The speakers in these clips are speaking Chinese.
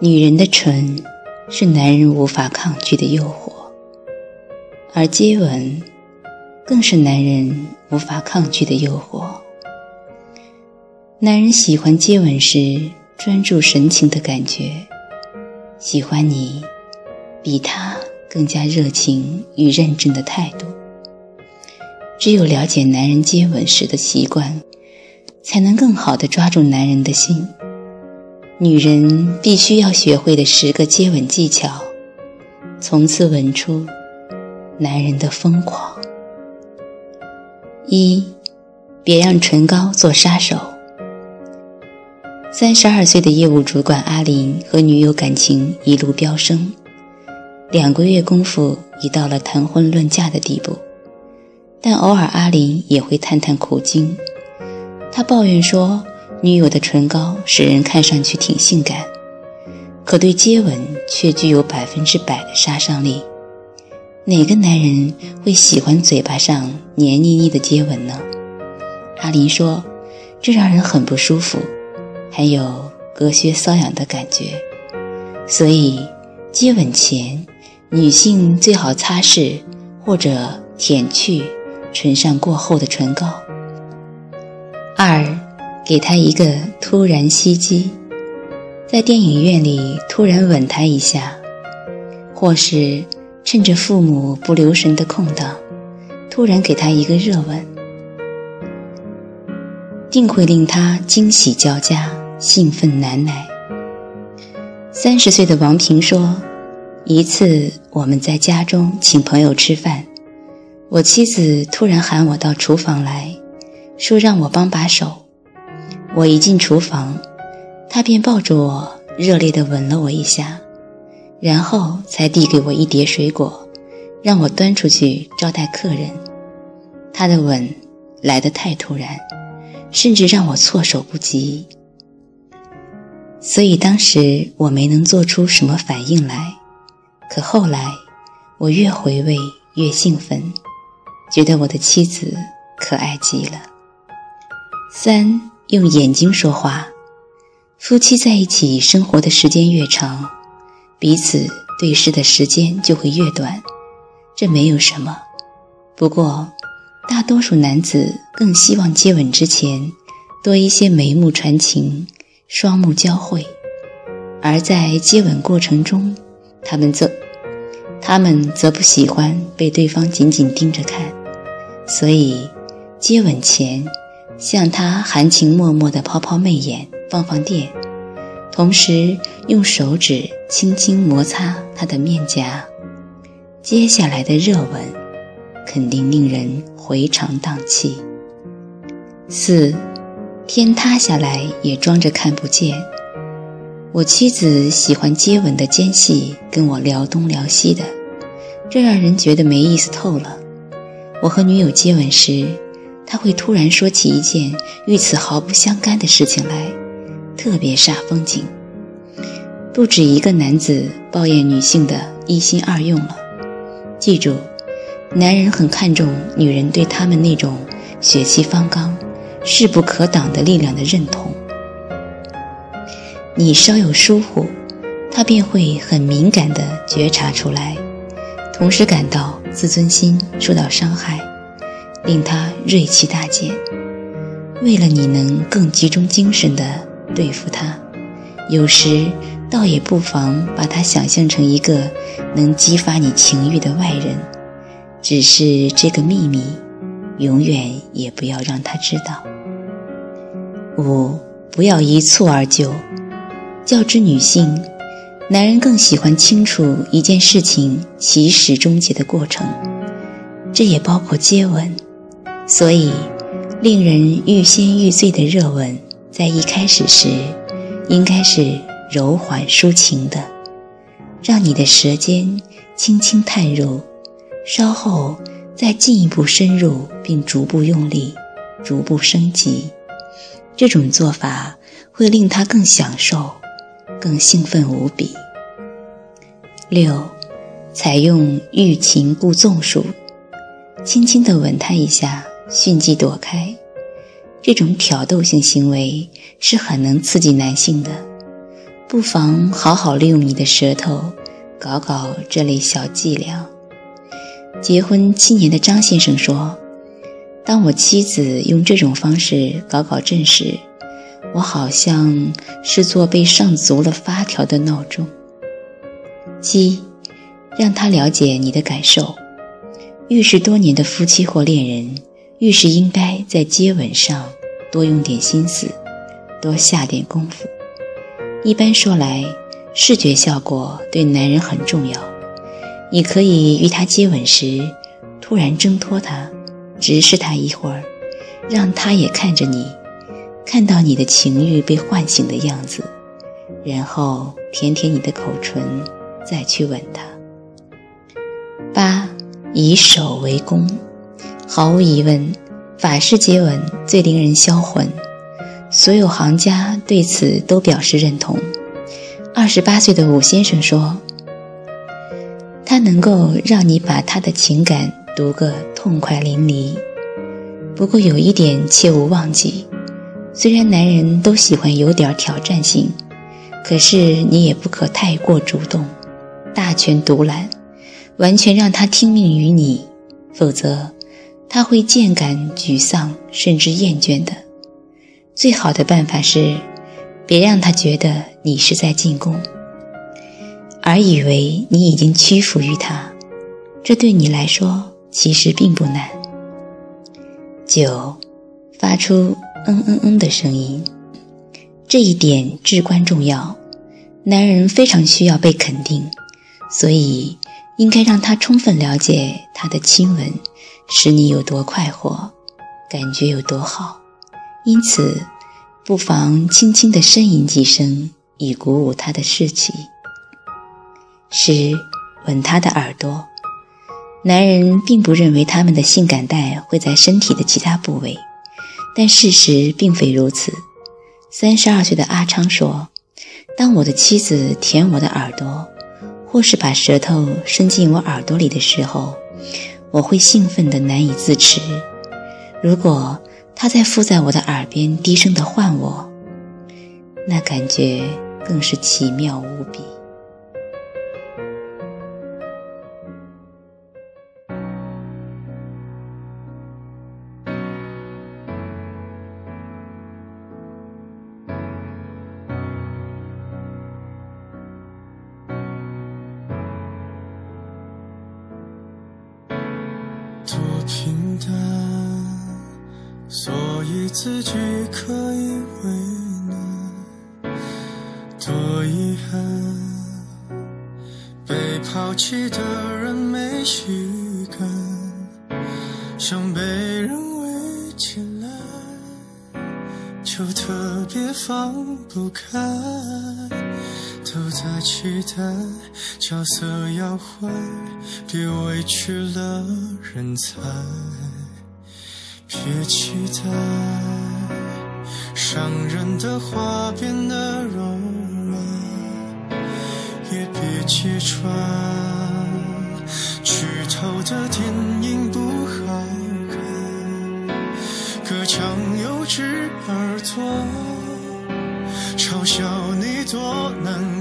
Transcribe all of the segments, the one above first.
女人的唇是男人无法抗拒的诱惑，而接吻更是男人无法抗拒的诱惑。男人喜欢接吻时专注神情的感觉，喜欢你比他更加热情与认真的态度。只有了解男人接吻时的习惯，才能更好地抓住男人的心。女人必须要学会的十个接吻技巧，从此吻出男人的疯狂。一，别让唇膏做杀手。三十二岁的业务主管阿林和女友感情一路飙升，两个月功夫已到了谈婚论嫁的地步。但偶尔阿林也会叹叹苦经，他抱怨说。女友的唇膏使人看上去挺性感，可对接吻却具有百分之百的杀伤力。哪个男人会喜欢嘴巴上黏腻腻的接吻呢？阿林说：“这让人很不舒服，还有隔靴搔痒的感觉。所以，接吻前，女性最好擦拭或者舔去唇上过厚的唇膏。”二。给他一个突然袭击，在电影院里突然吻他一下，或是趁着父母不留神的空档，突然给他一个热吻，定会令他惊喜交加，兴奋难耐。三十岁的王平说：“一次我们在家中请朋友吃饭，我妻子突然喊我到厨房来，说让我帮把手。”我一进厨房，他便抱着我，热烈地吻了我一下，然后才递给我一碟水果，让我端出去招待客人。他的吻来得太突然，甚至让我措手不及，所以当时我没能做出什么反应来。可后来，我越回味越兴奋，觉得我的妻子可爱极了。三。用眼睛说话，夫妻在一起生活的时间越长，彼此对视的时间就会越短。这没有什么，不过大多数男子更希望接吻之前多一些眉目传情、双目交汇，而在接吻过程中，他们则他们则不喜欢被对方紧紧盯着看，所以接吻前。向他含情脉脉地抛抛媚眼，放放电，同时用手指轻轻摩擦他的面颊。接下来的热吻肯定令人回肠荡气。四，天塌下来也装着看不见。我妻子喜欢接吻的间隙跟我聊东聊西的，这让人觉得没意思透了。我和女友接吻时。他会突然说起一件与此毫不相干的事情来，特别煞风景。不止一个男子抱怨女性的一心二用了。记住，男人很看重女人对他们那种血气方刚、势不可挡的力量的认同。你稍有疏忽，他便会很敏感地觉察出来，同时感到自尊心受到伤害。令他锐气大减。为了你能更集中精神地对付他，有时倒也不妨把他想象成一个能激发你情欲的外人。只是这个秘密，永远也不要让他知道。五，不要一蹴而就。较之女性，男人更喜欢清楚一件事情起始终结的过程，这也包括接吻。所以，令人欲仙欲醉的热吻，在一开始时，应该是柔缓抒情的，让你的舌尖轻轻探入，稍后再进一步深入，并逐步用力，逐步升级。这种做法会令他更享受，更兴奋无比。六，采用欲擒故纵术，轻轻地吻他一下。迅即躲开，这种挑逗性行为是很能刺激男性的。不妨好好利用你的舌头，搞搞这类小伎俩。结婚七年的张先生说：“当我妻子用这种方式搞搞震时，我好像是做被上足了发条的闹钟。”七，让他了解你的感受。遇事多年的夫妻或恋人，遇事应该在接吻上多用点心思，多下点功夫。一般说来，视觉效果对男人很重要。你可以与他接吻时，突然挣脱他，直视他一会儿，让他也看着你，看到你的情欲被唤醒的样子，然后舔舔你的口唇，再去吻他。八。以手为攻，毫无疑问，法式接吻最令人销魂。所有行家对此都表示认同。二十八岁的武先生说：“他能够让你把他的情感读个痛快淋漓。不过有一点切勿忘记，虽然男人都喜欢有点挑战性，可是你也不可太过主动，大权独揽。”完全让他听命于你，否则他会渐感沮丧，甚至厌倦的。最好的办法是，别让他觉得你是在进攻，而以为你已经屈服于他。这对你来说其实并不难。九，发出嗯嗯嗯的声音，这一点至关重要。男人非常需要被肯定，所以。应该让他充分了解他的亲吻使你有多快活，感觉有多好。因此，不妨轻轻地呻吟几声，以鼓舞他的士气。十，吻他的耳朵。男人并不认为他们的性感带会在身体的其他部位，但事实并非如此。三十二岁的阿昌说：“当我的妻子舔我的耳朵。”或是把舌头伸进我耳朵里的时候，我会兴奋的难以自持。如果他在附在我的耳边低声的唤我，那感觉更是奇妙无比。平淡，所以自己可以为难。多遗憾，被抛弃的人没预感，想被人围起来，就特别放不开。都在期待角色要坏，别委屈了人才。别期待伤人的话变得柔软，也别揭穿剧透的电影不好看。隔墙有只耳朵。嘲笑你多难，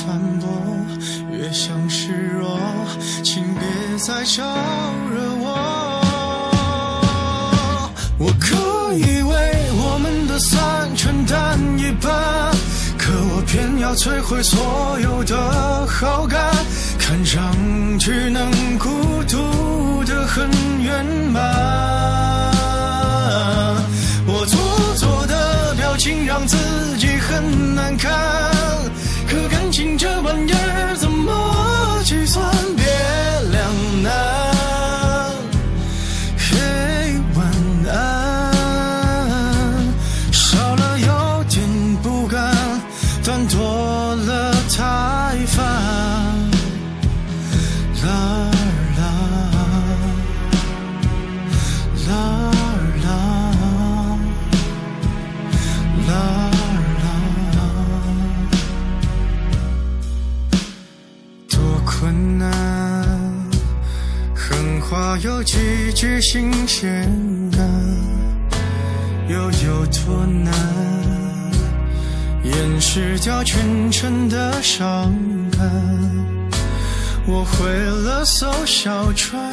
反驳越像示弱，请别再招惹我。我可以为我们的散承担一半，可我偏要摧毁所有的好感，看上去能孤独的很圆满。我做作的表情让自己很难堪，简单，又有多难？掩饰掉全城的伤感。我毁了艘小船，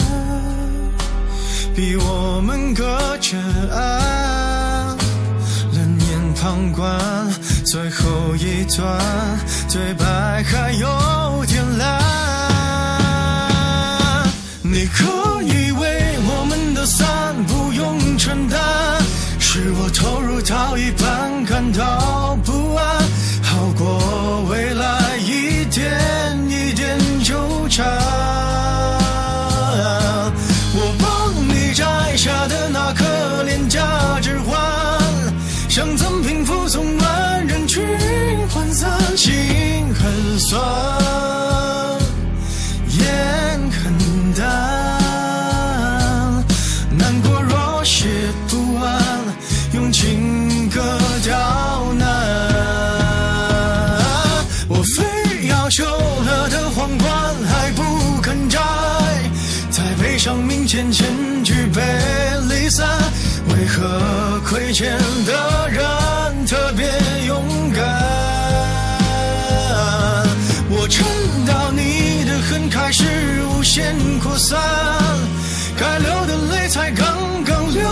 逼我们隔着岸，冷眼旁观最后一段对白还有点烂。你可生命渐渐举杯离散，为何亏欠的人特别勇敢？我撑到你的恨开始无限扩散，该流的泪才刚刚流